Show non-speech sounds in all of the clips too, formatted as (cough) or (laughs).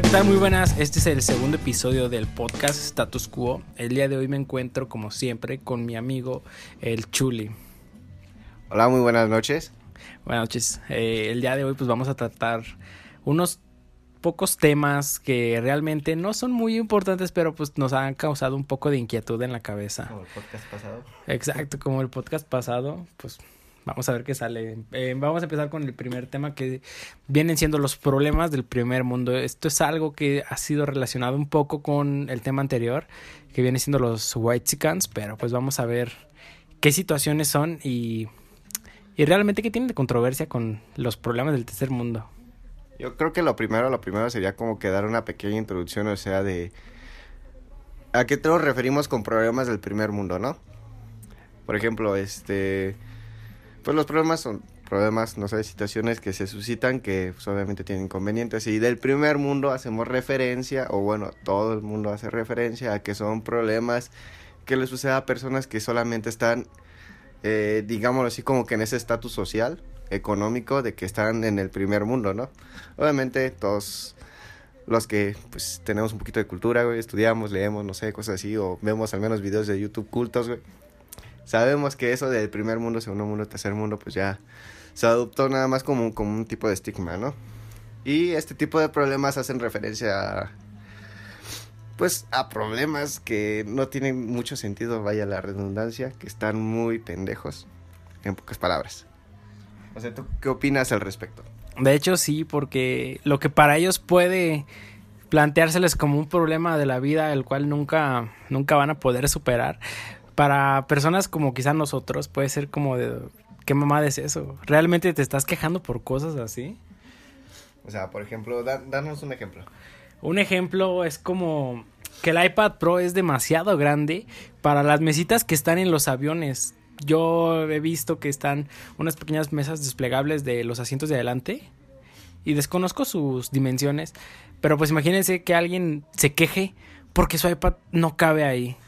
Hola, ¿qué tal? Muy buenas. Este es el segundo episodio del podcast Status Quo. El día de hoy me encuentro, como siempre, con mi amigo el Chuli. Hola, muy buenas noches. Buenas noches. Eh, el día de hoy, pues vamos a tratar unos pocos temas que realmente no son muy importantes, pero pues nos han causado un poco de inquietud en la cabeza. Como el podcast pasado. Exacto, como el podcast pasado, pues vamos a ver qué sale. Eh, vamos a empezar con el primer tema que vienen siendo los problemas del primer mundo. Esto es algo que ha sido relacionado un poco con el tema anterior, que viene siendo los white chickens, pero pues vamos a ver qué situaciones son y, y realmente qué tienen de controversia con los problemas del tercer mundo. Yo creo que lo primero, lo primero sería como que dar una pequeña introducción, o sea, de a qué nos referimos con problemas del primer mundo, ¿no? Por ejemplo, este, pues los problemas son problemas, no sé, situaciones que se suscitan que pues, obviamente tienen inconvenientes. Y del primer mundo hacemos referencia, o bueno, todo el mundo hace referencia a que son problemas que le sucede a personas que solamente están, eh, digámoslo así, como que en ese estatus social económico de que están en el primer mundo, ¿no? Obviamente todos los que pues tenemos un poquito de cultura, güey, estudiamos, leemos, no sé, cosas así, o vemos al menos videos de YouTube cultos, güey. Sabemos que eso del primer mundo, segundo mundo, tercer mundo, pues ya se adoptó nada más como, como un tipo de estigma, ¿no? Y este tipo de problemas hacen referencia a, pues, a problemas que no tienen mucho sentido, vaya la redundancia, que están muy pendejos, en pocas palabras. O sea, ¿tú qué opinas al respecto? De hecho, sí, porque lo que para ellos puede planteárseles como un problema de la vida, el cual nunca, nunca van a poder superar, para personas como quizá nosotros puede ser como de, ¿qué mamada es eso? ¿Realmente te estás quejando por cosas así? O sea, por ejemplo, da, danos un ejemplo. Un ejemplo es como que el iPad Pro es demasiado grande para las mesitas que están en los aviones. Yo he visto que están unas pequeñas mesas desplegables de los asientos de adelante y desconozco sus dimensiones, pero pues imagínense que alguien se queje porque su iPad no cabe ahí.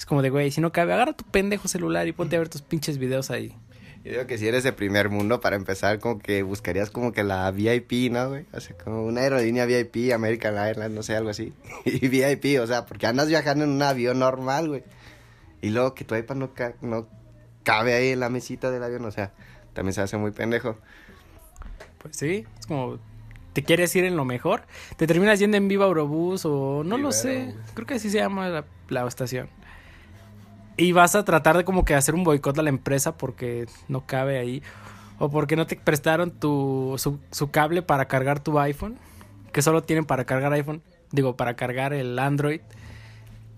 Es como de, güey, si no cabe, agarra tu pendejo celular y ponte a ver tus pinches videos ahí. Yo digo que si eres de primer mundo, para empezar, como que buscarías como que la VIP, ¿no, güey? O sea, como una aerolínea VIP, American Airlines, no sé, algo así. (laughs) Y VIP, o sea, porque andas viajando en un avión normal, güey. Y luego que tu iPad no, ca no cabe ahí en la mesita del avión, o sea, también se hace muy pendejo. Pues sí, es como, ¿te quieres ir en lo mejor? Te terminas yendo en Viva Eurobús o no Viva lo sé, Aerobús. creo que así se llama la, la estación. Y vas a tratar de como que hacer un boicot a la empresa porque no cabe ahí. O porque no te prestaron tu, su, cable para cargar tu iPhone. Que solo tienen para cargar iPhone. Digo, para cargar el Android.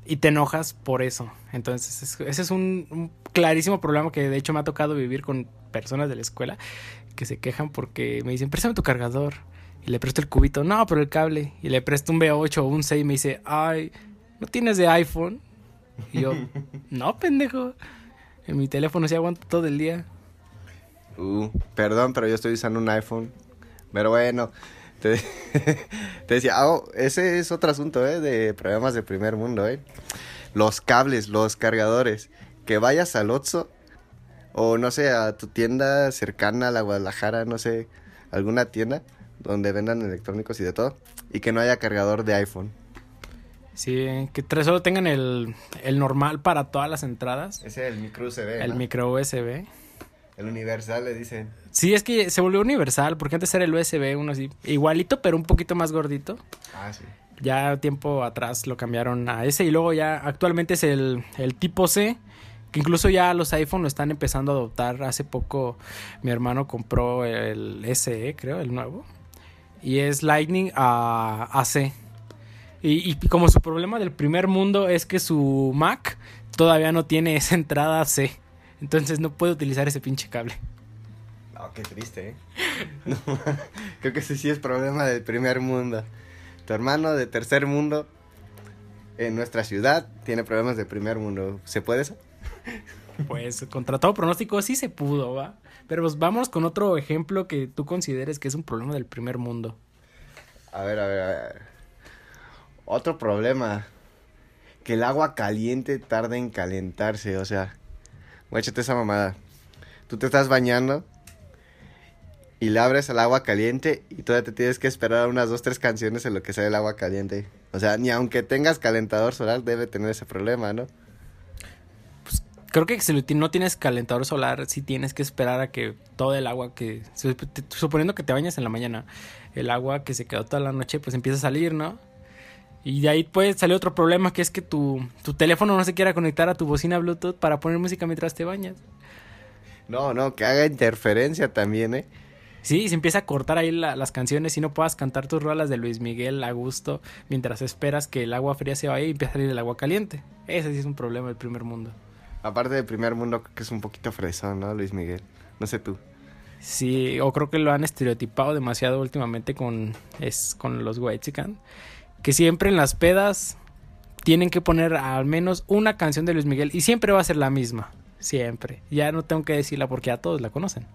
Y te enojas por eso. Entonces, es- ese es un, un clarísimo problema que de hecho me ha tocado vivir con personas de la escuela que se quejan porque me dicen, préstame tu cargador. Y le presto el cubito, no, pero el cable. Y le presto un B8 o un 6 y me dice, ay, ¿no tienes de iPhone? Y yo, no, pendejo. En mi teléfono sí aguanto todo el día. Uh, perdón, pero yo estoy usando un iPhone. Pero bueno, te, (laughs) decía, oh, ese es otro asunto, ¿eh? De problemas de primer mundo, ¿eh? Los cables, los cargadores. Que vayas al Otso o no sé, a tu tienda cercana a la Guadalajara, no sé, alguna tienda donde vendan electrónicos y de todo. Y que no haya cargador de iPhone. Sí, que tres solo tengan el, el normal para todas las entradas. Ese es el micro USB. El ¿no? micro USB. El universal le dicen. Sí, es que se volvió universal, porque antes era el USB, uno así, igualito, pero un poquito más gordito. Ah, sí. Ya tiempo atrás lo cambiaron a ese y luego ya actualmente es el, el tipo C, que incluso ya los iPhone lo están empezando a adoptar. Hace poco mi hermano compró el SE, creo, el nuevo, y es Lightning a, a C. Y, y como su problema del primer mundo es que su Mac todavía no tiene (laughs) esa entrada C. Entonces no puede utilizar ese pinche cable. No, qué triste, ¿eh? (laughs) No, (laughs) creo que ese sí es problema del primer mundo. Tu hermano de tercer mundo en nuestra ciudad tiene problemas de primer mundo. ¿Se puede eso? Pues contra todo pronóstico sí se pudo, ¿va? Pero pues vamos con otro ejemplo que tú consideres que es un problema del primer mundo. A ver, a ver, a ver. Otro problema. Que el agua caliente tarda en calentarse, o sea. Échate esa mamada. Tú te estás bañando y le abres el agua caliente y todavía te tienes que esperar unas dos, tres canciones en lo que sale el agua caliente. O sea, ni aunque tengas calentador solar debe tener ese problema, ¿no? Pues creo que si no tienes calentador solar, sí tienes que esperar a que todo el agua que... Suponiendo que te bañas en la mañana, el agua que se quedó toda la noche pues empieza a salir, ¿no? Y de ahí puede salir otro problema que es que tu, tu teléfono no se quiera conectar a tu bocina Bluetooth para poner música mientras te bañas. No, no, que haga interferencia también, ¿eh? Sí, se empieza a cortar ahí las canciones y no puedas cantar tus rolas de Luis Miguel a gusto mientras esperas que el agua fría se vaya y empiece a salir el agua caliente. Ese sí es un problema del primer mundo. Aparte del primer mundo, creo que es un poquito fresón, ¿no, Luis Miguel? No sé tú. Sí, o creo que lo han estereotipado demasiado últimamente con, es, con los Whitezican. Que siempre en las pedas tienen que poner al menos una canción de Luis Miguel y siempre va a ser la misma. Siempre. Ya no tengo que decirla porque a todos la conocen.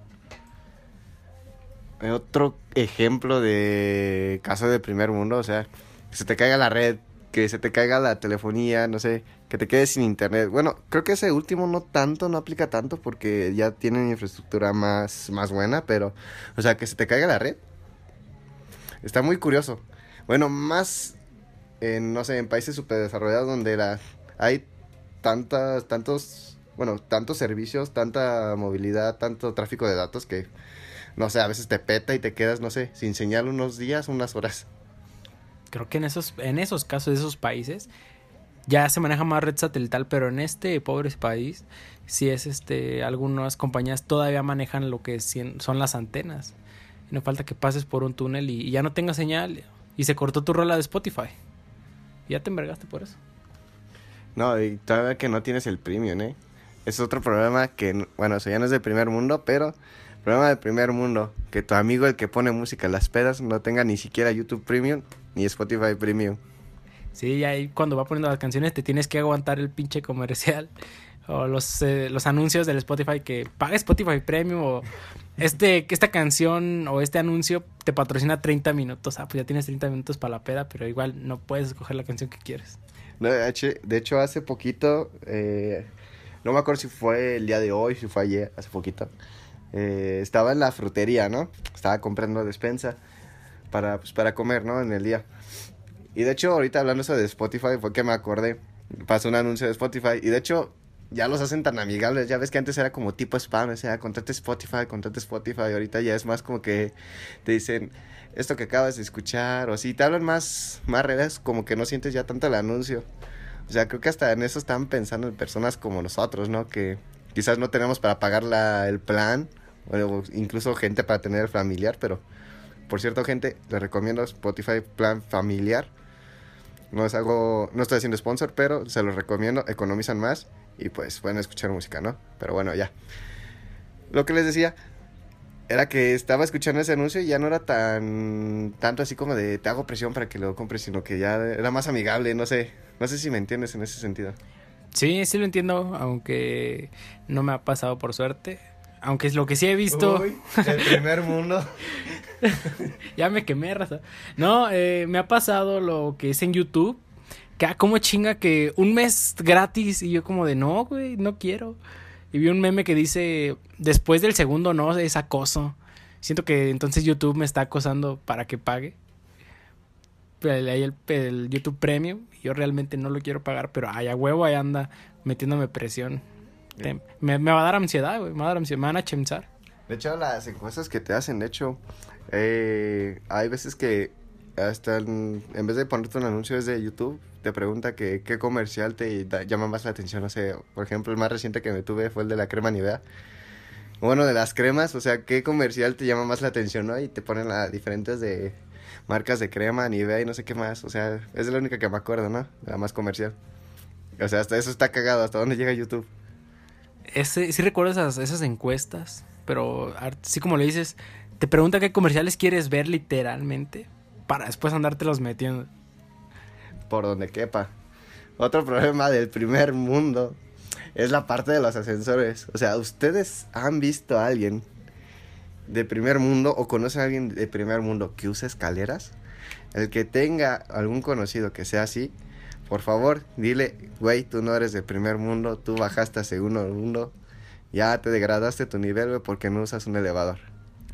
Otro ejemplo de caso de primer mundo, o sea, que se te caiga la red, que se te caiga la telefonía, no sé, que te quedes sin internet. Bueno, creo que ese último no tanto, no aplica tanto porque ya tienen infraestructura más, más buena, pero, o sea, que se te caiga la red. Está muy curioso. Bueno, más en, no sé, en países super desarrollados donde la, hay tantas, tantos, bueno, tantos servicios, tanta movilidad, tanto tráfico de datos que no sé, a veces te peta y te quedas, no sé, sin señal unos días, unas horas. Creo que en esos, en esos casos de esos países ya se maneja más red satelital, pero en este pobre país, si es este, algunas compañías todavía manejan lo que son las antenas. no falta que pases por un túnel y, ya no tenga señal y se cortó tu rola de Spotify. Ya te envergaste por eso. No, y todavía que no tienes el premium, ¿eh? Es otro problema que, bueno, eso ya no es del primer mundo, pero Problema del primer mundo, que tu amigo el que pone música en las pedas no tenga ni siquiera YouTube Premium ni Spotify Premium. Sí, ahí cuando va poniendo las canciones te tienes que aguantar el pinche comercial o los, eh, los anuncios del Spotify que paga Spotify Premium o este, esta canción o este anuncio te patrocina 30 minutos. Ah, pues ya tienes 30 minutos para la peda, pero igual no puedes escoger la canción que quieres. de hecho, hace poquito, eh, no me acuerdo si fue el día de hoy, si fue ayer, hace poquito. Eh, estaba en la frutería, ¿no? Estaba comprando despensa para, pues, para comer, ¿no? En el día. Y de hecho, ahorita hablando eso de Spotify, fue que me acordé. Pasó un anuncio de Spotify. Y de hecho, ya los hacen tan amigables. Ya ves que antes era como tipo spam, o sea, contate Spotify, contate Spotify. Ahorita ya es más como que te dicen esto que acabas de escuchar. O si te hablan más, más redes, como que no sientes ya tanto el anuncio. O sea, creo que hasta en eso están pensando en personas como nosotros, ¿no? Que quizás no tenemos para pagar la, el plan o incluso gente para tener familiar, pero por cierto, gente, les recomiendo Spotify Plan Familiar. No es algo, no estoy haciendo sponsor, pero se los recomiendo, economizan más y pues pueden escuchar música, ¿no? Pero bueno, ya. Lo que les decía era que estaba escuchando ese anuncio y ya no era tan tanto así como de te hago presión para que lo compres, sino que ya era más amigable, no sé, no sé si me entiendes en ese sentido. Sí, sí lo entiendo, aunque no me ha pasado por suerte. Aunque es lo que sí he visto. Uy, el primer mundo. (laughs) ya me quemé, raza. No, eh, me ha pasado lo que es en YouTube. Que ah, como chinga que un mes gratis. Y yo como de no, güey, no quiero. Y vi un meme que dice, después del segundo no, es acoso. Siento que entonces YouTube me está acosando para que pague. Pero ahí el, el, YouTube Premium. Yo realmente no lo quiero pagar, pero ay, a huevo ahí anda metiéndome presión me, va a dar ansiedad, güey. Me va a dar ansiedad. Me van a chemzar. De hecho, las encuestas que te hacen, de hecho, eh, hay veces que hasta en, vez de ponerte un anuncio desde YouTube, te pregunta que, qué comercial te llama más la atención. No sé, por ejemplo, el más reciente que me tuve fue el de la crema Nivea. Bueno, de las cremas, o sea, qué comercial te llama más la atención, ¿no? Y te ponen las diferentes de marcas de crema, Nivea y no sé qué más. O sea, es la única que me acuerdo, ¿no? La más comercial. O sea, hasta eso está cagado, hasta dónde llega YouTube. Sí recuerdo esas, esas encuestas, pero así como le dices, te pregunta qué comerciales quieres ver literalmente para después andártelos metiendo. Por donde quepa. Otro problema del primer mundo es la parte de los ascensores. O sea, ¿ustedes han visto a alguien de primer mundo o conocen a alguien de primer mundo que usa escaleras? El que tenga algún conocido que sea así, por favor, dile, güey, tú no eres de primer mundo, tú bajaste a segundo mundo, ya te degradaste tu nivel, güey, porque no usas un elevador.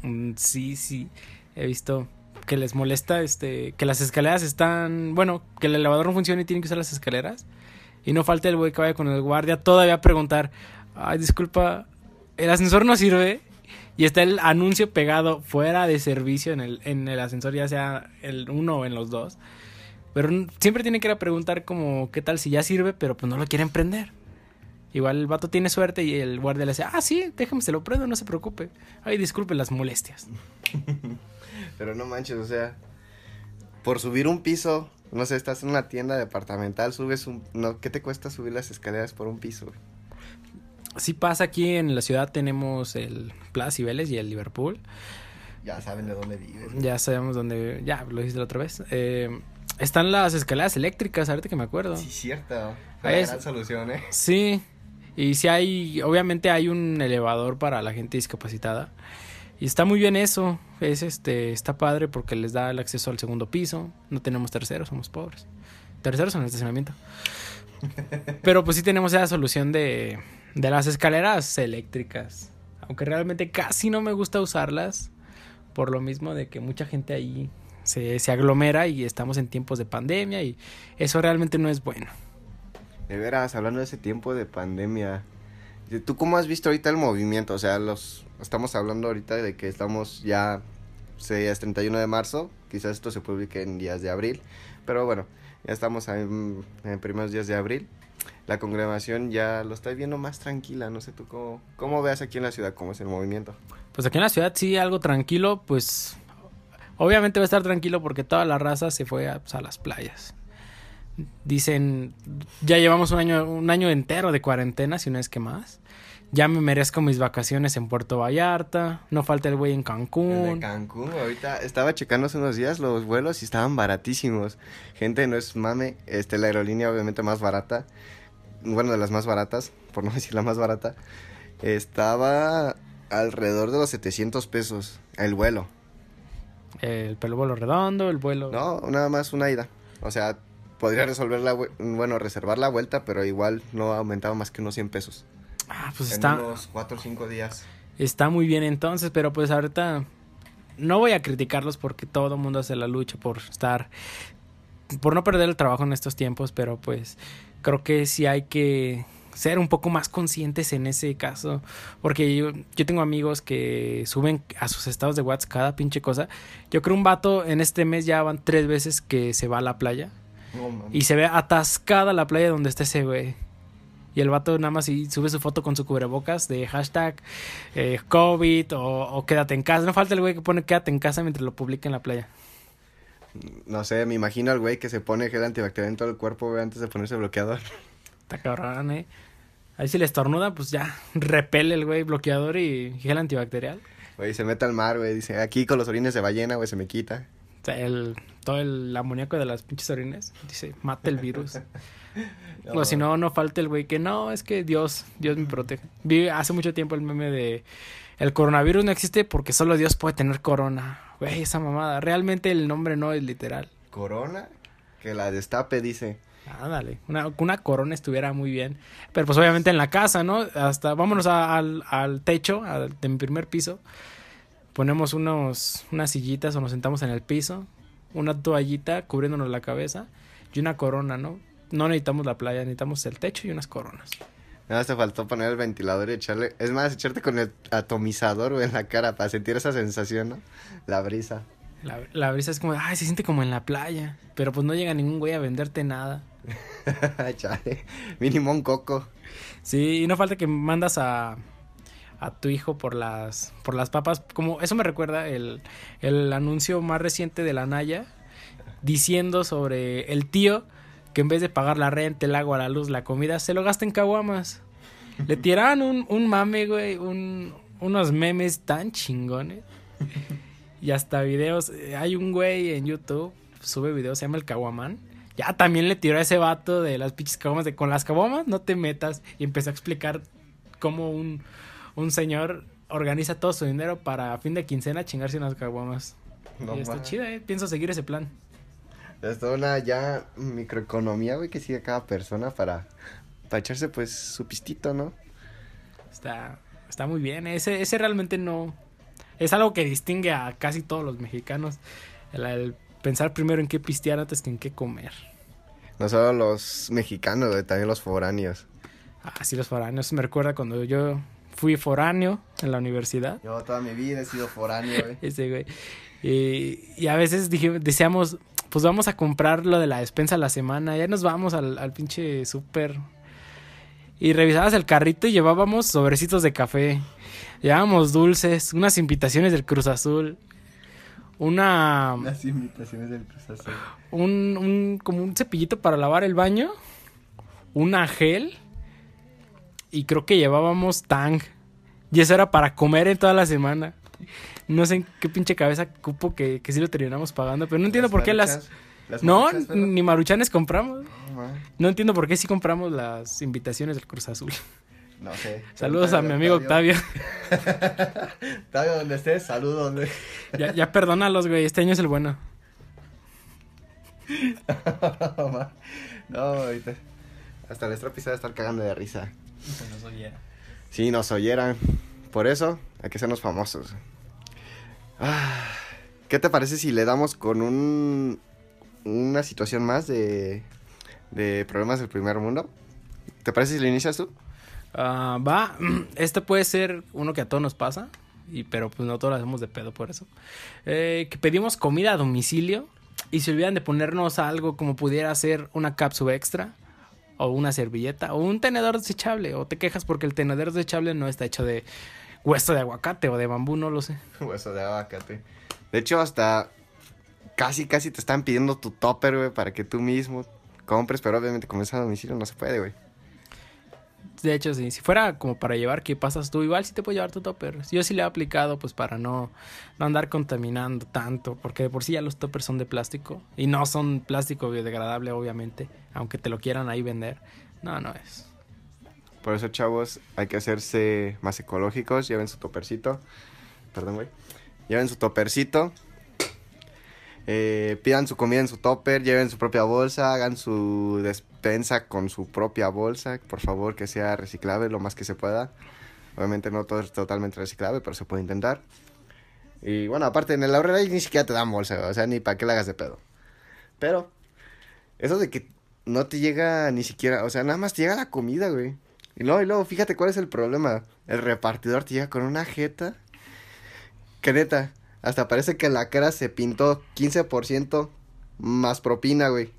Mm, sí, sí. He visto que les molesta este que las escaleras están, bueno, que el elevador no funciona y tienen que usar las escaleras. Y no falta el güey que vaya con el guardia todavía a preguntar, "Ay, disculpa, el ascensor no sirve." Y está el anuncio pegado fuera de servicio en el, en el ascensor, ya sea el uno o en los dos. Pero siempre tiene que ir a preguntar como qué tal si ya sirve, pero pues no lo quieren prender. Igual el vato tiene suerte y el guardia le dice, ah, sí, déjame, se lo prendo, no se preocupe. Ay, disculpe las molestias. (laughs) Pero no manches, o sea, por subir un piso, no sé, estás en una tienda departamental, subes un... No, ¿Qué te cuesta subir las escaleras por un piso? Sí pasa aquí en la ciudad, tenemos el Plaza Cibeles y el Liverpool. Ya saben de dónde vives. Ya sabemos dónde, ya lo dijiste la otra vez. Eh, están las escaleras eléctricas, ahorita que me acuerdo. Sí, cierto. Una es- gran solución, ¿eh? Sí, y si hay, obviamente hay un elevador para la gente discapacitada. Y está muy bien eso, es este, está padre porque les da el acceso al segundo piso. No tenemos terceros, somos pobres. Terceros en el estacionamiento. (laughs) Pero pues sí tenemos esa solución de, de las escaleras eléctricas. Aunque realmente casi no me gusta usarlas. Por lo mismo de que mucha gente ahí se, se aglomera y estamos en tiempos de pandemia y eso realmente no es bueno. De veras, hablando de ese tiempo de pandemia, ¿tú cómo has visto ahorita el movimiento? O sea, los estamos hablando ahorita de que estamos ya, se, es 31 de marzo, quizás esto se publique en días de abril, pero bueno, ya estamos en, en primeros días de abril. La congregación ya lo está viendo más tranquila, no sé tú cómo, cómo veas aquí en la ciudad, cómo es el movimiento. Pues aquí en la ciudad sí, algo tranquilo, pues obviamente va a estar tranquilo porque toda la raza se fue a, pues, a las playas. Dicen, ya llevamos un año, un año entero de cuarentena, si no es que más. Ya me merezco mis vacaciones en Puerto Vallarta. No falta el güey en El de Cancún. Cancún, ahorita estaba checando hace unos días los vuelos y estaban baratísimos. Gente, no es mame, este, la aerolínea obviamente más barata, bueno, de las más baratas, por no (laughs) decir la más barata, estaba alrededor de los 700 pesos el vuelo. El pelo vuelo redondo, el vuelo. No, nada más una ida. O sea, podría resolver la, bueno, reservar la vuelta, pero igual no aumentaba más que unos 100 pesos. Ah, pues en está, unos 4 o 5 días. está muy bien entonces, pero pues ahorita no voy a criticarlos porque todo el mundo hace la lucha por estar, por no perder el trabajo en estos tiempos, pero pues creo que sí hay que ser un poco más conscientes en ese caso, porque yo, yo tengo amigos que suben a sus estados de WhatsApp cada pinche cosa. Yo creo un vato en este mes ya van tres veces que se va a la playa y se ve atascada la playa donde está ese güey. Y el vato nada más y sube su foto con su cubrebocas de hashtag eh, COVID o, o quédate en casa. No falta el güey que pone quédate en casa mientras lo publica en la playa. No sé, me imagino al güey que se pone gel antibacterial en todo el cuerpo, güey, antes de ponerse bloqueador. Está cabrón, eh. Ahí si le estornuda, pues ya (laughs) repele el güey bloqueador y gel antibacterial. Güey, se mete al mar, güey. Dice, aquí con los orines de ballena, güey, se me quita. O sea, el, todo el amoníaco de las pinches orines. Dice, mata el virus. (laughs) O si no, no falta el güey que no, es que Dios, Dios me protege. Vi hace mucho tiempo el meme de el coronavirus no existe porque solo Dios puede tener corona. Güey, esa mamada. Realmente el nombre no es literal. Corona, que la destape, dice. Ándale, una, una corona estuviera muy bien. Pero pues obviamente en la casa, ¿no? Hasta vámonos al, al techo al- de mi primer piso. Ponemos unos, unas sillitas o nos sentamos en el piso. Una toallita cubriéndonos la cabeza. Y una corona, ¿no? No necesitamos la playa, necesitamos el techo y unas coronas. Nada más te faltó poner el ventilador y echarle. Es más, echarte con el atomizador, en la cara para sentir esa sensación, ¿no? La brisa. La, la brisa es como, ay, se siente como en la playa. Pero pues no llega ningún güey a venderte nada. (laughs) Chale. Mínimo un coco. Sí, y no falta que mandas a, a tu hijo por las, por las papas. Como eso me recuerda el, el anuncio más reciente de la Naya diciendo sobre el tío que en vez de pagar la renta, el agua, la luz, la comida, se lo gasta en caguamas. Le tiraban un, un mame, güey, un, unos memes tan chingones. Y hasta videos. eh, Hay un güey en YouTube, sube videos, se llama el Caguamán. Ya también le tiró a ese vato de las pinches caguamas de con las caguamas no te metas. Y empezó a explicar cómo un, un señor organiza todo su dinero para fin de quincena chingarse unas caguamas. No y está chido, eh. Pienso seguir ese plan. Es toda una ya microeconomía, güey, que sigue cada persona para, para echarse, pues, su pistito, ¿no? Está, está muy bien. Ese, ese realmente no. Es algo que distingue a casi todos los mexicanos. El, el pensar primero en qué pistear antes que en qué comer. No solo los mexicanos, también los foráneos. Ah, sí, los foráneos. Me recuerda cuando yo fui foráneo en la universidad. Yo toda mi vida he sido foráneo, güey. (laughs) Ese güey. Y, y a veces dije, decíamos, pues vamos a comprar lo de la despensa a la semana. Ya nos vamos al, al pinche súper. Y revisabas el carrito y llevábamos sobrecitos de café. Llevábamos dulces, unas invitaciones del Cruz Azul. Una. Las invitaciones del Cruz Azul. Un, un. como un cepillito para lavar el baño. Una gel. Y creo que llevábamos tang. Y eso era para comer en toda la semana. No sé en qué pinche cabeza cupo que, que sí lo terminamos pagando. Pero no entiendo por qué las. No, ni maruchanes compramos. No entiendo por qué sí compramos las invitaciones del Cruz Azul. No sé. Saludos a mi amigo Octavio. (laughs) Octavio, donde estés, saludos. güey. Ya, ya perdónalos, güey. Este año es el bueno. (laughs) no, ahorita. Hasta nuestro episodio estar cagando de risa. Sí, nos oyeran. Por eso hay que sernos famosos. Ah, ¿Qué te parece si le damos con un una situación más de, de problemas del primer mundo? ¿Te parece si lo inicias tú? Ah, va, (clears throat) este puede ser uno que a todos nos pasa, y, pero pues no todos lo hacemos de pedo por eso. Eh, que pedimos comida a domicilio y se olvidan de ponernos algo como pudiera ser una cápsula extra, o una servilleta, o un tenedor desechable, o te quejas porque el tenedor desechable no está hecho de hueso de aguacate o de bambú, no lo sé. (laughs) Hueso de aguacate. De hecho, hasta casi, casi te están pidiendo tu topper, güey, para que tú mismo compres, pero obviamente como es a domicilio no se puede, güey. De hecho, sí, si fuera como para llevar, ¿qué pasas tú? Igual sí te puedes llevar tu topper. Yo sí le he aplicado, pues para no, no andar contaminando tanto, porque de por sí ya los toppers son de plástico y no son plástico biodegradable, obviamente, aunque te lo quieran ahí vender. No, no es. Por eso, chavos, hay que hacerse más ecológicos. Lleven su topercito. Perdón, güey. Lleven su topercito. Eh, pidan su comida en su topper. Lleven su propia bolsa. Hagan su despensa con su propia bolsa. Por favor, que sea reciclable lo más que se pueda. Obviamente no todo es totalmente reciclable, pero se puede intentar. Y bueno, aparte en el ahorrera ni siquiera te dan bolsa, o sea, ni para qué la hagas de pedo. Pero, eso de que no te llega ni siquiera, o sea, nada más te llega la comida, güey. Y luego, y luego, fíjate cuál es el problema. El repartidor te llega con una jeta. Que neta, hasta parece que en la cara se pintó 15% más propina, güey.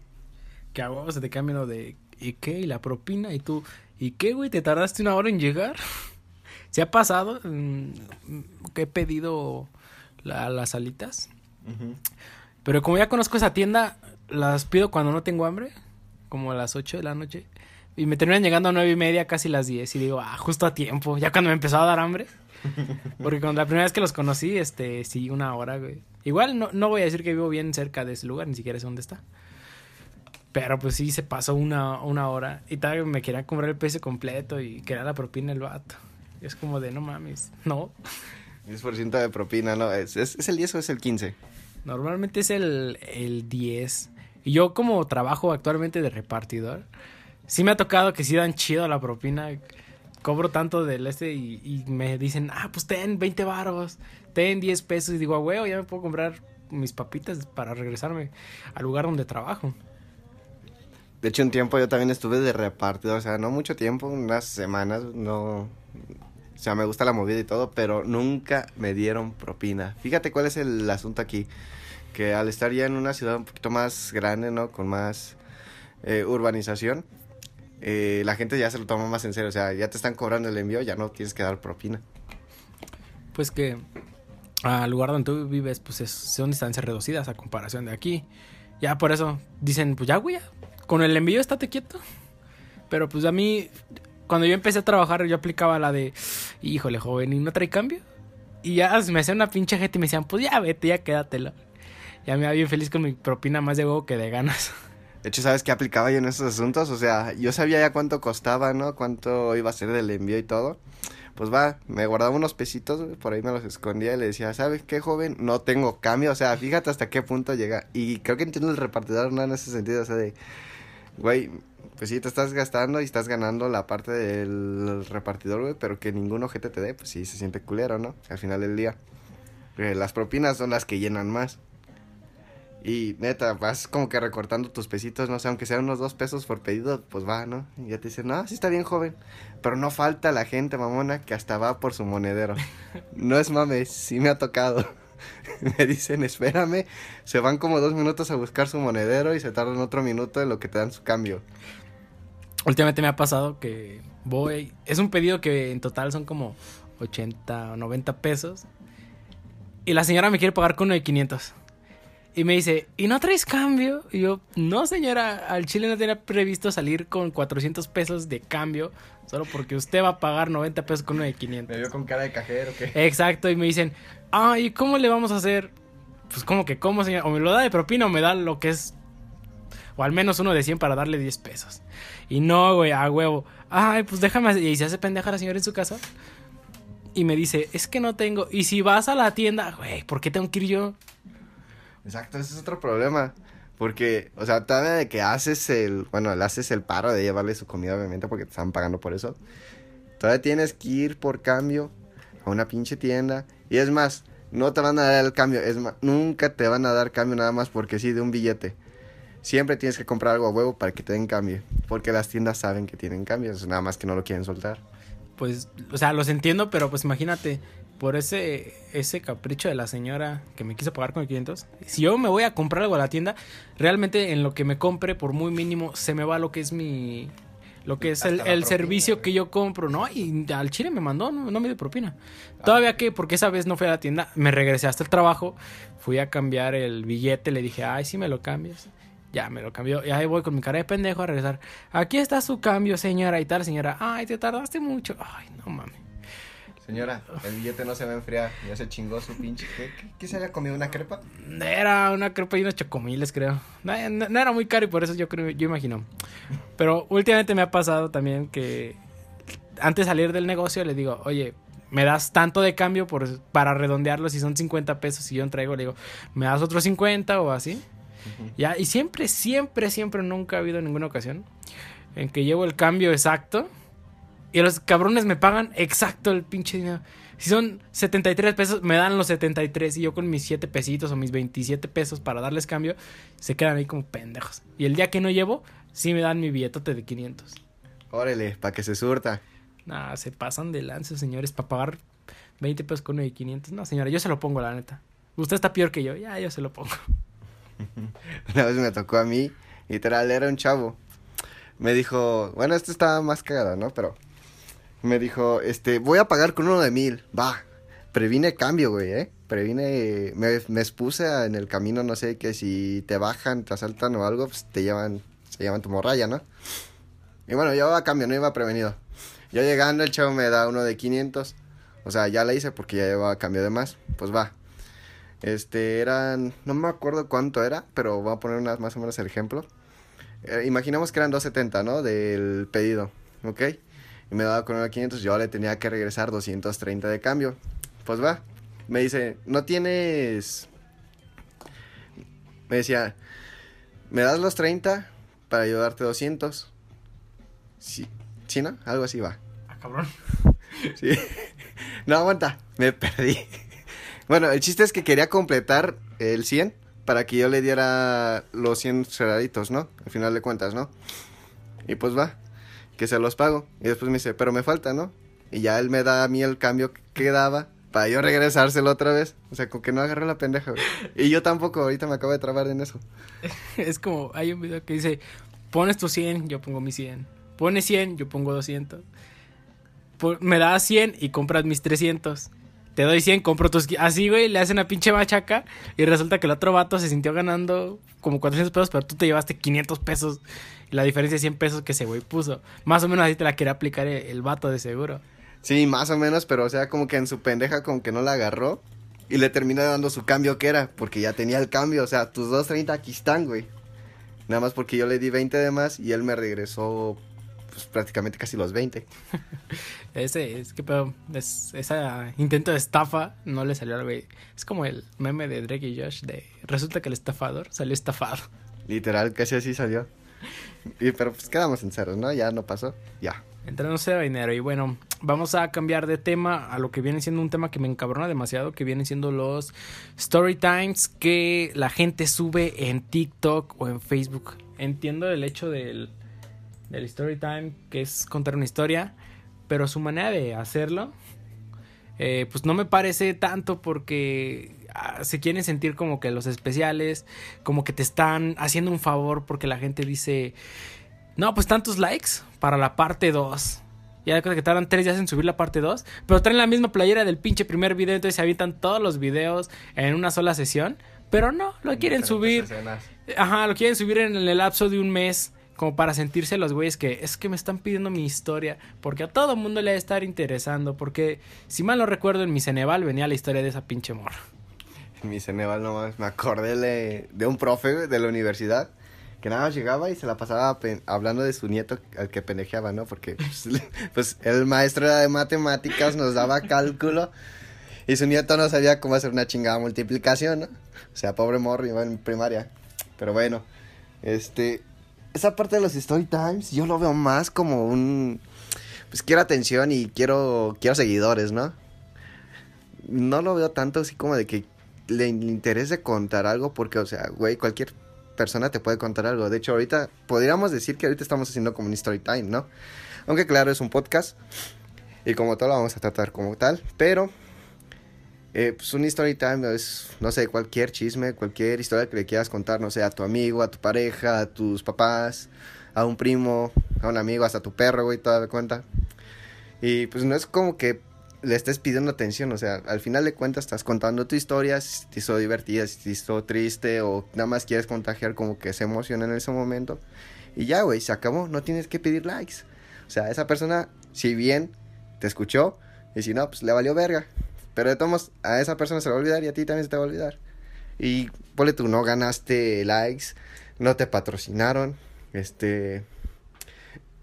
Que a se te cambia lo de ¿y qué? ¿Y la propina? ¿Y tú? ¿Y qué, güey? ¿Te tardaste una hora en llegar? (laughs) ¿Se ha pasado mm, que he pedido la- las alitas? Pero como ya conozco esa tienda, las pido cuando no tengo hambre, como a las 8 de la noche. Y me terminan llegando a nueve y media, casi las 10. Y digo, ah, justo a tiempo. Ya cuando me empezó a dar hambre. (laughs) Porque cuando la primera vez que los conocí, este, sí, una hora, güey. Igual no, no voy a decir que vivo bien cerca de ese lugar, ni siquiera sé dónde está. Pero pues sí, se pasó una, una hora. Y tal, me querían comprar el peso completo y quería la propina el vato. Y es como de, no mames, no. 10% de propina, ¿no? ¿Es, es, es el 10 o es el 15? Normalmente es el, el 10. Y yo como trabajo actualmente de repartidor, sí me ha tocado que sí dan chido la propina. Cobro tanto del este y, me dicen, ah, pues ten 20 varos, ten 10 pesos. Y digo, a huevo, ya me puedo comprar mis papitas para regresarme al lugar donde trabajo. De hecho, un tiempo yo también estuve de repartidor, o sea, no mucho tiempo, unas semanas, no... O sea, me gusta la movida y todo, pero nunca me dieron propina. Fíjate cuál es el asunto aquí, que al estar ya en una ciudad un poquito más grande, ¿no? Con más eh, urbanización, eh, la gente ya se lo toma más en serio, o sea, ya te están cobrando el envío, ya no tienes que dar propina. Pues que al lugar donde tú vives, pues es- son distancias reducidas a comparación de aquí. Ya por eso dicen, pues ya, güey, con el envío estate quieto. Pero pues a mí, cuando yo empecé a trabajar, yo aplicaba la de, híjole, joven, ¿y no trae cambio? Y ya me hacían una pinche gente y me decían, pues ya vete, ya quédatelo. Ya me iba bien feliz con mi propina más de huevo que de ganas. (laughs) De hecho, ¿sabes qué aplicaba yo en esos asuntos? O sea, yo sabía ya cuánto costaba, ¿no? Cuánto iba a ser del envío y todo. Pues va, me guardaba unos pesitos, por ahí me los escondía y le decía, ¿sabes qué, joven? No tengo cambio, o sea, fíjate hasta qué punto llega. Y creo que entiendo el repartidor, ¿no? En ese sentido, o sea, de, güey, pues sí, te estás gastando y estás ganando la parte del repartidor, güey, pero que ningún ojete te dé, pues sí, se siente culero, ¿no? Al final del día. Eh, las propinas son las que llenan más. Y neta, vas como que recortando tus pesitos, no sé, aunque sean unos dos pesos por pedido, pues va, ¿no? Y ya te dicen, no, sí está bien joven. Pero no falta la gente, mamona, que hasta va por su monedero. (laughs) No es mames, sí me ha tocado. (laughs) me dicen, espérame, se van como dos minutos a buscar su monedero y se tardan otro minuto en lo que te dan su cambio. Últimamente me ha pasado que voy, es un pedido que en total son como 80 o 90 pesos. Y la señora me quiere pagar con uno de 500. Y me dice, ¿y no traes cambio? Y yo, no señora, al Chile no tenía previsto salir con 400 pesos de cambio, solo porque usted va a pagar 90 pesos con uno de 500. Me vio con cara de cajero, ¿qué? Exacto, y me dicen, ah, ¿y cómo le vamos a hacer? Pues como que, ¿cómo señora? O me lo da de propina o me da lo que es, o al menos uno de 100 para darle 10 pesos. Y no, güey, a huevo. Ay, pues déjame, y se hace pendeja la señora en su casa. Y me dice, es que no tengo. Y si vas a la tienda, güey, ¿por qué tengo que ir yo? Exacto, ese es otro problema. Porque, o sea, todavía de que haces el, bueno, le haces el paro de llevarle su comida, obviamente, porque te están pagando por eso. Todavía tienes que ir por cambio a una pinche tienda. Y es más, no te van a dar el cambio. Es más, nunca te van a dar cambio nada más porque sí, de un billete. Siempre tienes que comprar algo a huevo para que te den cambio. Porque las tiendas saben que tienen cambios, nada más que no lo quieren soltar. Pues, o sea, los entiendo, pero pues imagínate, por ese, ese capricho de la señora que me quiso pagar con el 500, si yo me voy a comprar algo a la tienda, realmente en lo que me compre, por muy mínimo, se me va lo que es mi... Lo que es el, el servicio que yo compro, ¿no? Y al chile me mandó, no, no me dio propina. Todavía que, porque esa vez no fui a la tienda, me regresé hasta el trabajo, fui a cambiar el billete, le dije, ay, sí me lo cambias. Ya me lo cambió. Y ahí voy con mi cara de pendejo a regresar. Aquí está su cambio, señora. Y tal, señora. Ay, te tardaste mucho. Ay, no mames. Señora, el billete no se va a enfriar. Ya se chingó su pinche. ¿Qué, qué, qué se había comido? ¿Una crepa? Era una crepa y unos chocomiles, creo. No, no- no era muy caro y por eso yo creo, yo imagino. Pero últimamente me ha pasado también que antes de salir del negocio le digo, oye, me das tanto de cambio por, para redondearlo si son 50 pesos y yo entrego, le digo, ¿me das otros 50 o así? Ya, y siempre, siempre, siempre, nunca ha habido ninguna ocasión en que llevo el cambio exacto y los cabrones me pagan exacto el pinche dinero. Si son 73 pesos, me dan los 73 y yo con mis 7 pesitos o mis 27 pesos para darles cambio, se quedan ahí como pendejos. Y el día que no llevo, sí me dan mi billetote de 500. Órale, para que se surta. Nah, se pasan de lance, señores, para pagar 20 pesos con uno de 500. No, señora, yo se lo pongo, la neta. Usted está peor que yo, ya, yo se lo pongo. (laughs) Una vez me tocó a mí, literal, era un chavo. Me dijo, bueno, esto estaba más cagado, ¿no? Pero me dijo, este, voy a pagar con uno de mil. Va, previne cambio, güey, ¿eh? Previne, me, me expuse en el camino, no sé, que si te bajan, te asaltan o algo, pues te llevan, se llevan tu morralla, ¿no? Y bueno, yo a cambio, no iba prevenido. Yo llegando, el chavo me da uno de 500. O sea, ya la hice porque ya llevaba cambio de más. Pues va. Este, eran, no me acuerdo cuánto era, pero voy a poner más o menos el ejemplo. Eh, imaginamos que eran 270, ¿no? Del pedido, ¿ok? Y me daba con de 500, yo le tenía que regresar 230 de cambio. Pues va. Me dice, ¿no tienes...? Me decía, ¿me das los 30 para ayudarte 200? Sí, ¿sí, no? Algo así va. Ah, cabrón. (laughs) Sí. No, aguanta, me perdí. (laughs) Bueno, el chiste es que quería completar el 100 para que yo le diera los 100 cerraditos, ¿no? Al final de cuentas, ¿no? Y pues va, que se los pago. Y después me dice, pero me falta, ¿no? Y ya él me da a mí el cambio que daba para yo regresárselo otra vez. O sea, con que no agarré la pendeja. Y yo tampoco, ahorita me acabo de trabar en eso. (laughs) Es como, hay un video que dice, pones tu 100, yo pongo mi 100. Pones 100, yo pongo 200. Po- me das 100 y compras mis 300. Te doy 100, compro tus... Así, güey, le hacen una pinche machaca y resulta que el otro vato se sintió ganando como 400 pesos, pero tú te llevaste 500 pesos. La diferencia es 100 pesos que ese güey puso. Más o menos así te la quería aplicar el, el vato de seguro. Sí, más o menos, pero o sea, como que en su pendeja como que no la agarró y le terminó dando su cambio que era, porque ya tenía el cambio, o sea, tus 2.30 aquí están, güey. Nada más porque yo le di 20 de más y él me regresó pues prácticamente casi los 20. (laughs) Ese, es que pedo, es, esa intento de estafa no le salió al güey. Es como el meme de Drake y Josh de resulta que el estafador salió estafado. (laughs) Literal, casi así salió. Y pero pues quedamos en ceros, ¿no? Ya no pasó. Ya. No sea dinero. Y bueno, vamos a cambiar de tema a lo que viene siendo un tema que me encabrona demasiado, que vienen siendo los story times que la gente sube en TikTok o en Facebook. Entiendo el hecho del, del story time, que es contar una historia, pero su manera de hacerlo, eh, pues no me parece tanto porque ah, se quieren sentir como que los especiales, como que te están haciendo un favor porque la gente dice, no, pues tantos likes para la parte 2. Ya que tardan tres días en subir la parte 2. Pero traen la misma playera del pinche primer video. Entonces se avientan todos los videos en una sola sesión. Pero no, lo quieren subir. Ajá, lo quieren subir en el lapso de un mes. Como para sentirse los güeyes que es que me están pidiendo mi historia. Porque a todo mundo le a estar interesando. Porque si mal no recuerdo, en mi Ceneval venía la historia de esa pinche morra. En mi Ceneval nomás me acordé de, de un profe de la universidad que nada más llegaba y se la pasaba hablando de su nieto al que pendejeaba, ¿no? Porque (laughs) pues, pues, el maestro era de matemáticas, nos daba cálculo y su nieto no sabía cómo hacer una chingada multiplicación, ¿no? O sea, pobre morro, iba en primaria. Pero bueno, este, esa parte de los story times yo lo veo más como un, pues quiero atención y quiero, quiero seguidores, ¿no? No lo veo tanto así como de que le interese contar algo porque, o sea, güey, cualquier persona te puede contar algo. De hecho, ahorita podríamos decir que ahorita estamos haciendo como un story time, ¿no? Aunque claro, es un podcast y como todo lo vamos a tratar como tal, pero eh, pues un story time es, no sé, cualquier chisme, cualquier historia que le quieras contar, no sé, a tu amigo, a tu pareja, a tus papás, a un primo, a un amigo, hasta tu perro, güey, toda la cuenta. Y pues no es como que le estés pidiendo atención, o sea, al final de cuentas estás contando tu historia, si te hizo divertida, si te hizo triste o nada más quieres contagiar como que se emociona en ese momento. Y ya, güey, se acabó, no tienes que pedir likes. O sea, esa persona, si bien te escuchó, y si no, pues le valió verga. Pero de todos a esa persona se le va a olvidar y a ti también se te va a olvidar. Y ponle tú, no ganaste likes, no te patrocinaron, este...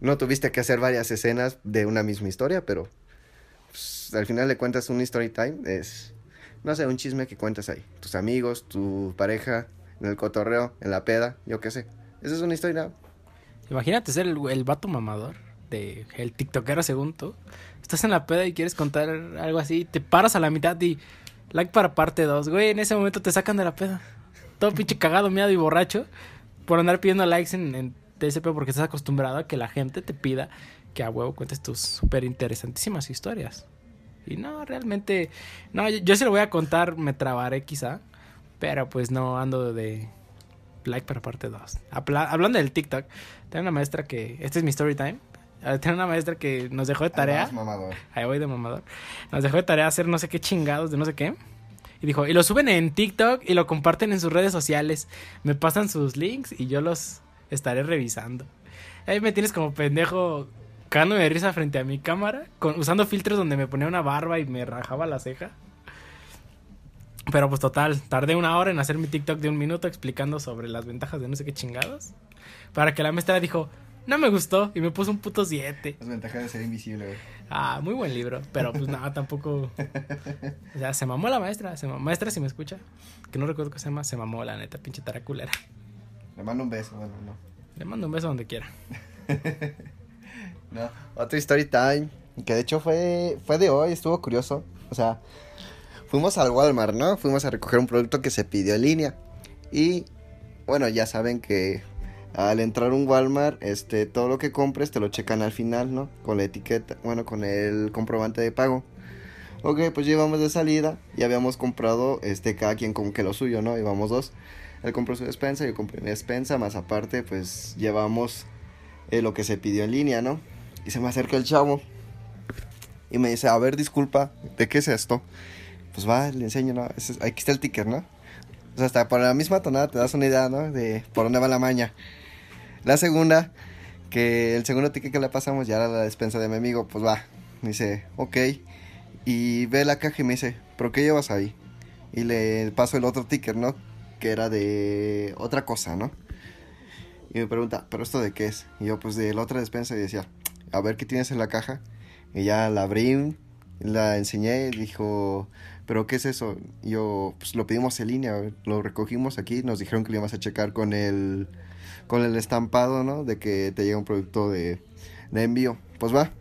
No tuviste que hacer varias escenas de una misma historia, pero pues, al final le cuentas un story time, es, no sé, un chisme que cuentas ahí. Tus amigos, tu pareja, en el cotorreo, en la peda, yo qué sé. Esa es una historia. Imagínate ser el, el vato mamador el tiktokero según tú. Estás en la peda y quieres contar algo así, te paras a la mitad y like para parte 2, güey, en ese momento te sacan de la peda. Todo pinche cagado, miedo y borracho por andar pidiendo likes en, en TSP porque estás acostumbrado a que la gente te pida que a huevo cuentes tus súper interesantísimas historias. Y no, realmente, no, yo, se lo voy a contar, me trabaré quizá, pero pues no ando de like para parte 2. Hablando del TikTok, tengo una maestra que, este es mi story time, tengo una maestra que nos dejó de tarea. Ahí voy de mamador. Nos dejó de tarea hacer no sé qué chingados de no sé qué. Y dijo, y lo suben en TikTok y lo comparten en sus redes sociales. Me pasan sus links y yo los estaré revisando. Ahí me tienes como pendejo cagándome de risa frente a mi cámara, con, usando filtros donde me ponía una barba y me rajaba la ceja. Pero pues total, tardé una hora en hacer mi TikTok de un minuto explicando sobre las ventajas de no sé qué chingados. Para que la maestra dijo, no me gustó y me puso un puto 7. Las ventajas de ser invisible, güey. Ah, muy buen libro, pero pues nada, (laughs) tampoco. O sea, se mamó la maestra. Se Maestra, si me escucha, que no recuerdo qué se llama, se mamó la neta, pinche taraculera. Le mando un beso, bueno, no. Le mando un beso donde quiera. (laughs) No, otro story time, que de hecho fue, fue de hoy, estuvo curioso. O sea, fuimos al Walmart, ¿no? Fuimos a recoger un producto que se pidió en línea. Y bueno, ya saben que al entrar un Walmart, este, todo lo que compres te lo checan al final, ¿no? Con la etiqueta, bueno, con el comprobante de pago. Ok, pues llevamos de salida y habíamos comprado, este, cada quien como que lo suyo, ¿no? Íbamos dos. Él compró su despensa, yo compré mi despensa, más aparte, pues llevamos eh, lo que se pidió en línea, ¿no? Y se me acerca el chavo. Y me dice, a ver, disculpa, ¿de qué es esto? Pues va, le enseño, ¿no? aquí está el ticket, ¿no? O sea, hasta por la misma tonada te das una idea, ¿no? De por dónde va la maña. La segunda, que el segundo ticket que le pasamos ya era la despensa de mi amigo, pues va. Me dice, ok. Y ve la caja y me dice, ¿pero qué llevas ahí? Y le paso el otro ticket, ¿no? Que era de otra cosa, ¿no? Y me pregunta, ¿pero esto de qué es? Y yo, pues de la otra despensa y decía, a ver qué tienes en la caja. Y ya la abrí, la enseñé y dijo, ¿pero qué es eso? Y yo, pues lo pedimos en línea, lo recogimos aquí, nos dijeron que lo íbamos a checar con el, con el estampado, ¿no? De que te llega un producto de, de envío. pues va.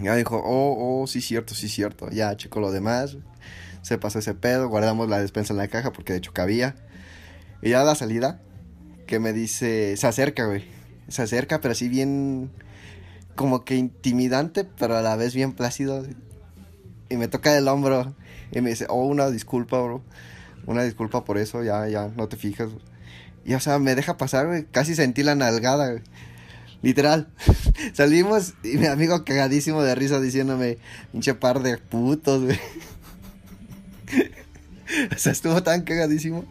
Ya dijo, oh, oh, sí, cierto, sí, cierto. Ya checó lo demás. Se pasó ese pedo. Guardamos la despensa en la caja porque de hecho cabía. Y ya la salida, que me dice, se acerca, güey. Se acerca, pero así bien, como que intimidante, pero a la vez bien plácido. Y me toca el hombro. Y me dice, oh, una disculpa, bro. Una disculpa por eso, ya, ya, no te fijas. Y o sea, me deja pasar, güey. Casi sentí la nalgada, güey. Literal. (laughs) Salimos y mi amigo cagadísimo de risa diciéndome, pinche par de putos, güey. (laughs) o sea, estuvo tan cagadísimo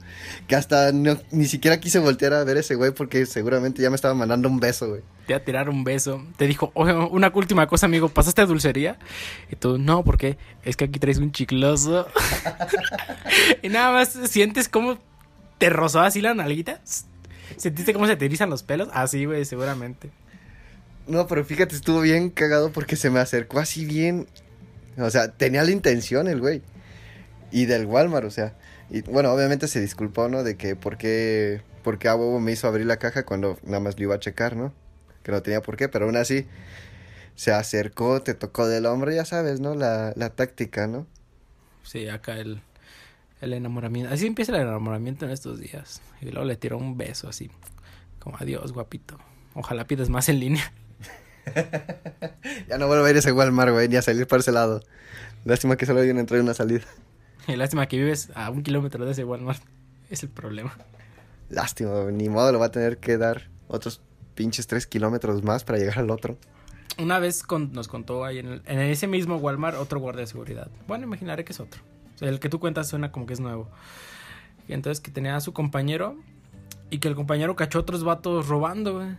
que hasta ni siquiera quise voltear a ver ese güey porque seguramente ya me estaba mandando un beso, güey. Te iba a tirar un beso. Te dijo, oye, una última cosa, amigo, ¿pasaste a dulcería? Y tú, no, porque es que aquí traes un chicloso. (laughs) y nada más sientes cómo te rozó así la nalguita. ¿Sentiste cómo se te erizan los pelos? Así, güey, seguramente. No, pero fíjate, estuvo bien cagado porque se me acercó así bien. O sea, tenía la intención el güey. Y del Walmart, o sea. Y bueno, obviamente se disculpó, ¿no? De que por qué, por qué a huevo me hizo abrir la caja cuando nada más lo iba a checar, ¿no? Que no tenía por qué, pero aún así se acercó, te tocó del hombro, ya sabes, ¿no? La, la táctica, ¿no? Sí, acá el, el enamoramiento. Así empieza el enamoramiento en estos días. Y luego le tiró un beso así. Como adiós, guapito. Ojalá pides más en línea. (laughs) ya no vuelvo a ir a ese Walmart, güey, ni a salir por ese lado. Lástima que solo hay una entrada y una salida. Y lástima que vives a un kilómetro de ese Walmart. Es el problema. Lástima, ni modo, lo va a tener que dar otros pinches tres kilómetros más para llegar al otro. Una vez nos contó ahí en, en ese mismo Walmart otro guardia de seguridad. Bueno, imaginaré que es otro el que tú cuentas suena como que es nuevo. Y entonces que tenía a su compañero y que el compañero cachó a otros vatos robando, güey.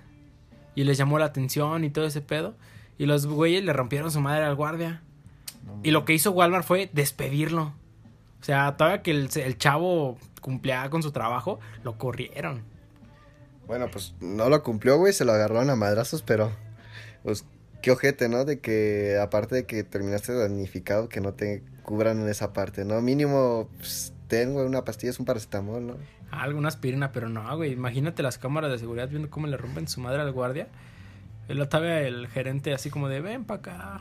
Y les llamó la atención y todo ese pedo. Y los güeyes le rompieron su madre al guardia. y lo que hizo Walmart fue despedirlo. O sea, todavía que el, el chavo cumplía con su trabajo, lo corrieron. Bueno, pues no lo cumplió, güey, se lo agarraron a madrazos, pero pues qué ojete, ¿no? De que aparte de que terminaste damnificado, que no te cubran en esa parte, ¿no? Mínimo, pues, tengo una pastilla, es un paracetamol, ¿no? Alguna aspirina, pero no, güey. Imagínate las cámaras de seguridad viendo cómo le rompen su madre al guardia. Él estaba el gerente así como de, ven para acá.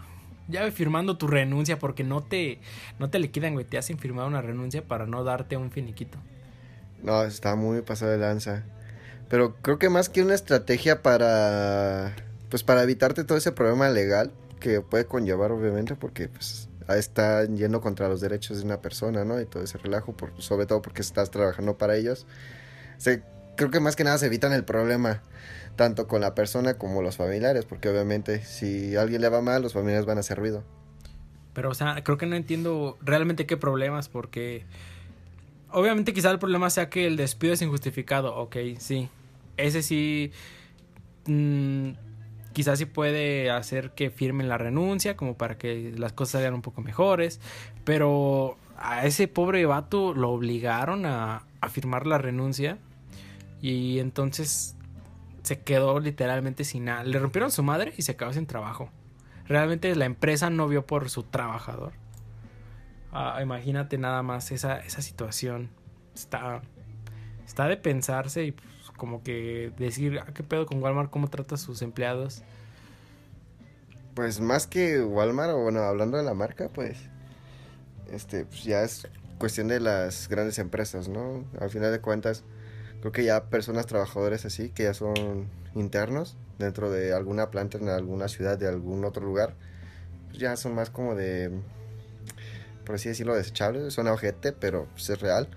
Ya firmando tu renuncia porque no te, no te liquidan, güey. Te hacen firmar una renuncia para no darte un finiquito. No, está muy pasado de lanza. Pero creo que más que una estrategia para, pues para evitarte todo ese problema legal que puede conllevar, obviamente, porque pues está yendo contra los derechos de una persona, ¿no? Y todo ese relajo, por, sobre todo porque estás trabajando para ellos. Se, creo que más que nada se evitan el problema, tanto con la persona como los familiares, porque obviamente si alguien le va mal, los familiares van a hacer ruido. Pero, o sea, creo que no entiendo realmente qué problemas, porque obviamente quizá el problema sea que el despido es injustificado, ok, sí. Ese sí... Mmm, quizás sí puede hacer que firmen la renuncia, como para que las cosas salgan un poco mejores, pero a ese pobre vato lo obligaron a, firmar la renuncia y entonces se quedó literalmente sin nada. Le rompieron su madre y se quedó sin trabajo. Realmente la empresa no vio por su trabajador. Ah, imagínate nada más esa, esa situación. Está, está de pensarse y como que decir, ah, ¿qué pedo con Walmart? ¿Cómo trata a sus empleados? Pues más que Walmart, o bueno, hablando de la marca, pues, este, pues ya es cuestión de las grandes empresas, ¿no? Al final de cuentas, creo que ya personas trabajadores así, que ya son internos dentro de alguna planta en alguna ciudad de algún otro lugar, pues ya son más como de, por así decirlo, desechables, son ojete, pero pues es real.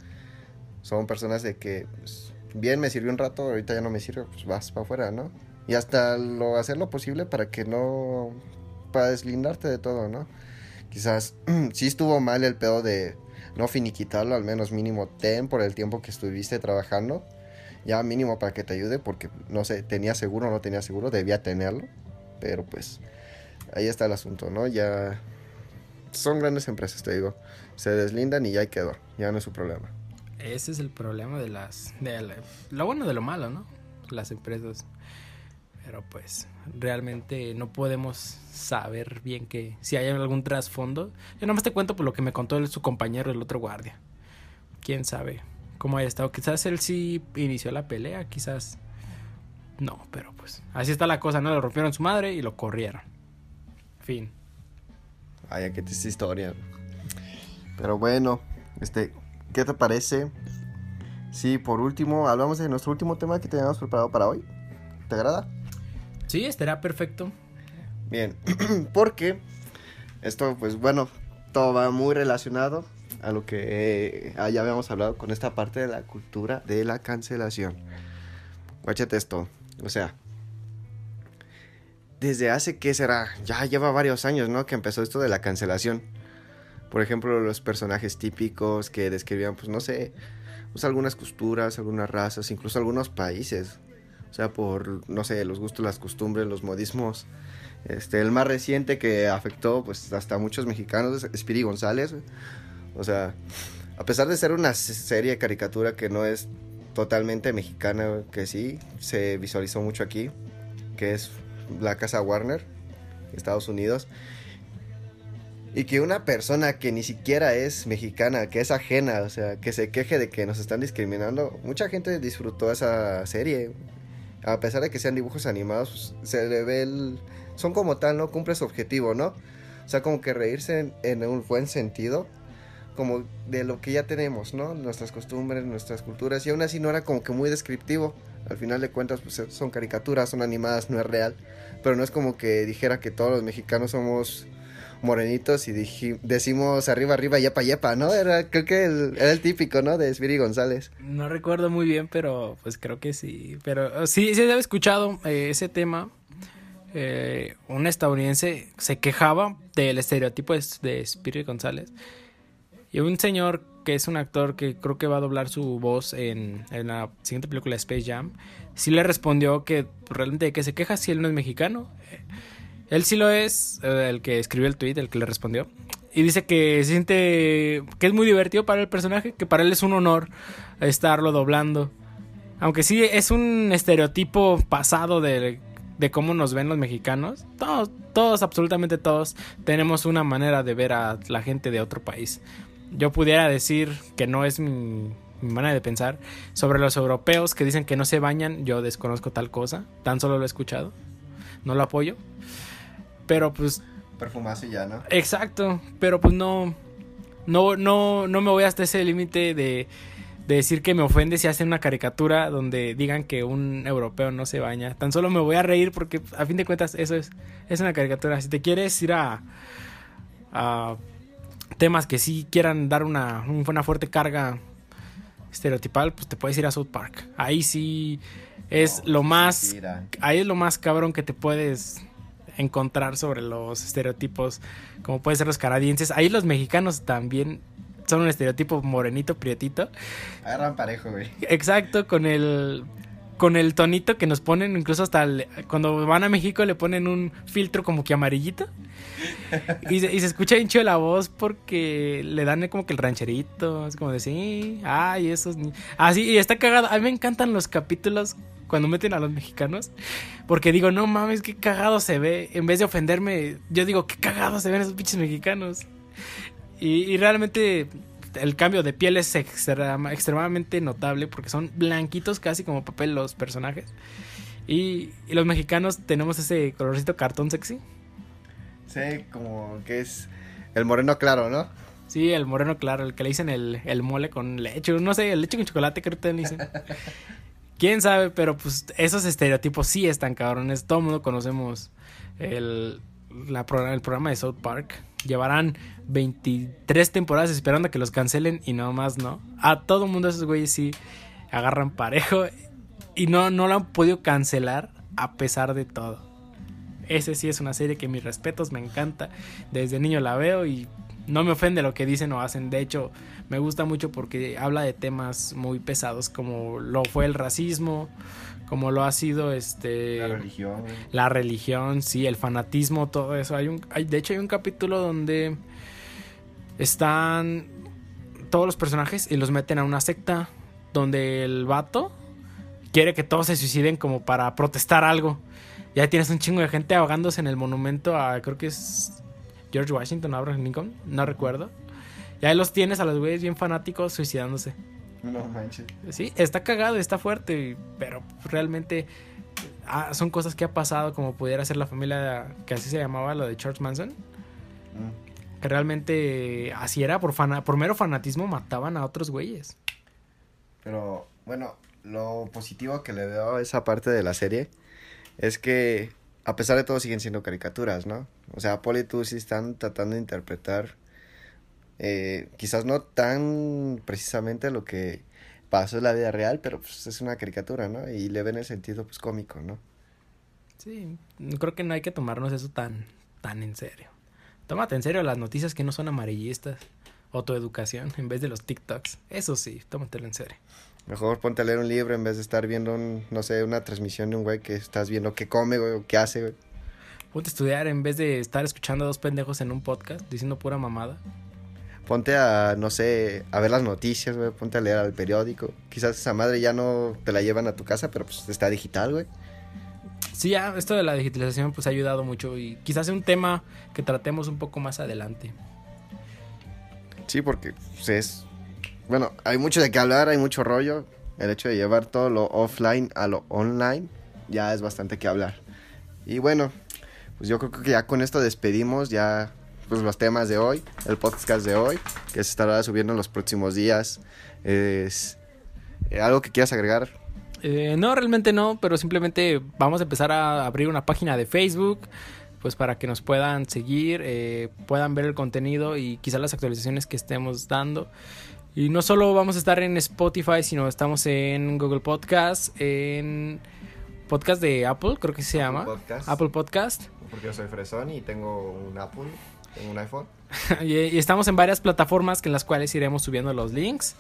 Son personas de que pues, bien, me sirvió un rato, ahorita ya no me sirve, pues vas para afuera, ¿no? Y hasta lo, hacer lo posible para que no, para deslindarte de todo, ¿no? Quizás (clears throat) sí estuvo mal el pedo de no finiquitarlo, al menos mínimo ten por el tiempo que estuviste trabajando, ya mínimo para que te ayude, porque no sé, tenía seguro o no tenía seguro, debía tenerlo, pero pues ahí está el asunto, ¿no? Ya son grandes empresas, te digo, se deslindan y ya quedó, ya no es su problema. Ese es el problema de las... De lo bueno de lo malo, ¿no? Las empresas. Pero pues realmente no podemos saber bien que si hay algún trasfondo. Yo nomás te cuento por lo que me contó su compañero, el otro guardia. Quién sabe cómo haya estado. Quizás él sí inició la pelea, quizás no, pero pues así está la cosa, ¿no? Le rompieron su madre y lo corrieron. Fin. Vaya, qué triste historia. Pero bueno, este, ¿qué te parece? Sí, por último, hablamos de nuestro último tema que teníamos preparado para hoy. ¿Te agrada? Sí, estará perfecto. Bien, (clears throat) porque esto, pues bueno, todo va muy relacionado a lo que eh, ya habíamos hablado con esta parte de la cultura de la cancelación. Guáchate esto, o sea, desde hace, ¿qué será? Ya lleva varios años, ¿no? Que empezó esto de la cancelación. Por ejemplo, los personajes típicos que describían, pues no sé, pues algunas costuras, algunas razas, incluso algunos países. O sea, por, no sé, los gustos, las costumbres, los modismos. Este, el más reciente que afectó, pues, hasta muchos mexicanos, Spiri González. O sea, a pesar de ser una serie de caricatura que no es totalmente mexicana, que sí, se visualizó mucho aquí, que es la casa Warner, Estados Unidos. Y que una persona que ni siquiera es mexicana, que es ajena, o sea, que se queje de que nos están discriminando, mucha gente disfrutó esa serie. A pesar de que sean dibujos animados, se le ve el... Son como tal, ¿no? Cumple su objetivo, ¿no? O sea, como que reírse en, en un buen sentido, como de lo que ya tenemos, ¿no? Nuestras costumbres, nuestras culturas, y aún así no era como que muy descriptivo. Al final de cuentas, pues son caricaturas, son animadas, no es real. Pero no es como que dijera que todos los mexicanos somos morenitos y decimos arriba, arriba, yepa, yepa, ¿no? Era, creo que el, era el típico, ¿no? De Spiri González. No recuerdo muy bien, pero pues creo que sí. Pero sí, sí había escuchado eh, ese tema. Eh, un estadounidense se quejaba del estereotipo de Spiri González. Y un señor que es un actor que creo que va a doblar su voz en, la siguiente película Space Jam, sí le respondió que realmente de que se queja si él no es mexicano. Él sí lo es, eh, el que escribió el tweet, el que le respondió. Y dice que se siente que es muy divertido para el personaje, que para él es un honor estarlo doblando. Aunque sí es un estereotipo pasado de, cómo nos ven los mexicanos. Todos, absolutamente todos, tenemos una manera de ver a la gente de otro país. Yo pudiera decir que no es mi manera de pensar. Sobre los europeos que dicen que no se bañan, yo desconozco tal cosa. Tan solo lo he escuchado. No lo apoyo. Pero pues. Perfumarse ya, ¿no? Exacto. Pero pues no. No, no, no me voy hasta ese límite de, de decir que me ofende si hacen una caricatura donde digan que un europeo no se baña. Tan solo me voy a reír porque a fin de cuentas eso es, es una caricatura. Si te quieres ir a, a temas que sí quieran dar una, una fuerte carga estereotipal, pues te puedes ir a South Park. Ahí sí es No, lo más... mira. Ahí es lo más cabrón que te puedes encontrar sobre los estereotipos, como pueden ser los canadienses. Ahí los mexicanos también son un estereotipo morenito, prietito. Agarran parejo, güey. Exacto, con el con el tonito que nos ponen, incluso hasta cuando van a México le ponen un filtro como que amarillito. Y se, y se escucha bien chido la voz porque le dan como que el rancherito, es como de sí, ay, esos. Así, y está cagado. A mí me encantan los capítulos cuando meten a los mexicanos, porque digo, no mames, qué cagado se ve. En vez de ofenderme, yo digo, qué cagado se ven esos pinches mexicanos. Y realmente el cambio de piel es extrema- extremadamente notable porque son blanquitos casi como papel los personajes. Y, y los mexicanos tenemos ese colorcito cartón sexy. Sí, como que es el moreno claro, ¿no? Sí, el moreno claro, el que le dicen el, el mole con leche, no sé, el leche con chocolate creo que te dicen. (laughs) Quién sabe, pero pues esos estereotipos sí están cabrones. Todo el mundo conocemos el, la el programa de South Park. Llevarán 23 temporadas esperando que los cancelen y no más no. A todo mundo esos güeyes sí agarran parejo y no, no lo han podido cancelar a pesar de todo. Ese sí es una serie que mis respetos, me encanta. Desde niño la veo y no me ofende lo que dicen o hacen. De hecho, me gusta mucho porque habla de temas muy pesados como lo fue el racismo, como lo ha sido este La religión, la religión, sí, el fanatismo, todo eso. Hay un, hay, de hecho, hay un capítulo donde están todos los personajes y los meten a una secta donde el vato quiere que todos se suiciden como para protestar algo. Ya tienes un chingo de gente ahogándose en el monumento a, creo que es George Washington, Abraham Lincoln, no recuerdo. Y ahí los tienes a los güeyes bien fanáticos suicidándose. No manches. Sí, está cagado, está fuerte, pero realmente ah, son cosas que ha pasado, como pudiera ser la familia que así se llamaba, lo de Charles Manson. Mm. Que realmente así era, por, fana- por mero fanatismo mataban a otros güeyes. Pero bueno, lo positivo que le veo a esa parte de la serie es que a pesar de todo siguen siendo caricaturas, ¿no? O sea, Paul y tú sí están tratando de interpretar eh, quizás no tan precisamente lo que pasó en la vida real, pero pues es una caricatura, ¿no? Y le ven el sentido pues cómico, ¿no? Sí, creo que no hay que tomarnos eso tan, tan en serio. Tómate en serio las noticias que no son amarillistas. O tu educación en vez de los TikToks. Eso sí, tómatelo en serio. Mejor ponte a leer un libro en vez de estar viendo, un, no sé, una transmisión de un güey que estás viendo qué come, güey, o qué hace, güey. Ponte a estudiar en vez de estar escuchando a dos pendejos en un podcast diciendo pura mamada. Ponte a, no sé, a ver las noticias, güey. Ponte a leer al periódico. Quizás esa madre ya no te la llevan a tu casa, pero pues está digital, güey. Sí, ya, esto de la digitalización pues ha ayudado mucho y quizás sea un tema que tratemos un poco más adelante. Sí, porque pues, es... Bueno, hay mucho de qué hablar, hay mucho rollo. El hecho de llevar todo lo offline a lo online ya es bastante que hablar. Y bueno, pues yo creo que ya con esto despedimos ya pues los temas de hoy, el podcast de hoy, que se estará subiendo en los próximos días. Es eh, algo que quieras agregar. Eh, no, realmente no, pero simplemente vamos a empezar a abrir una página de Facebook, pues para que nos puedan seguir, eh, puedan ver el contenido y quizás las actualizaciones que estemos dando. Y no solo vamos a estar en Spotify, sino estamos en Google Podcast, en podcast de Apple, creo que se llama. Podcast. Apple Podcast. Porque yo soy fresón y tengo un Apple, tengo un iPhone. (laughs) y, y estamos en varias plataformas en las cuales iremos subiendo los links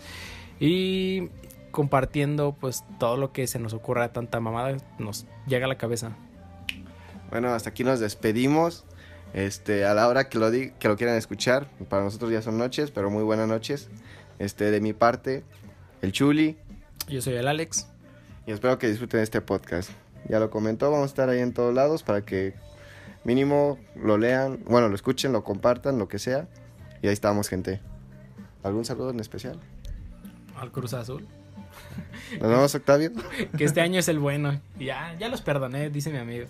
y compartiendo pues todo lo que se nos ocurra tanta mamada nos llega a la cabeza. Bueno, hasta aquí nos despedimos. Este, a la hora que lo, di- que lo quieran escuchar, para nosotros ya son noches, pero muy buenas noches. Este, de mi parte, el Chuli, Yo soy el Alex. y espero que disfruten este podcast. Ya lo comentó, vamos a estar ahí en todos lados para que mínimo lo lean, bueno, lo escuchen, lo compartan, lo que sea. Y ahí estamos, gente. ¿Algún saludo en especial? Al Cruz Azul. Nos vemos, Octavio. (laughs) Que este año es el bueno. Ya, ya los perdoné, dice mi amigo.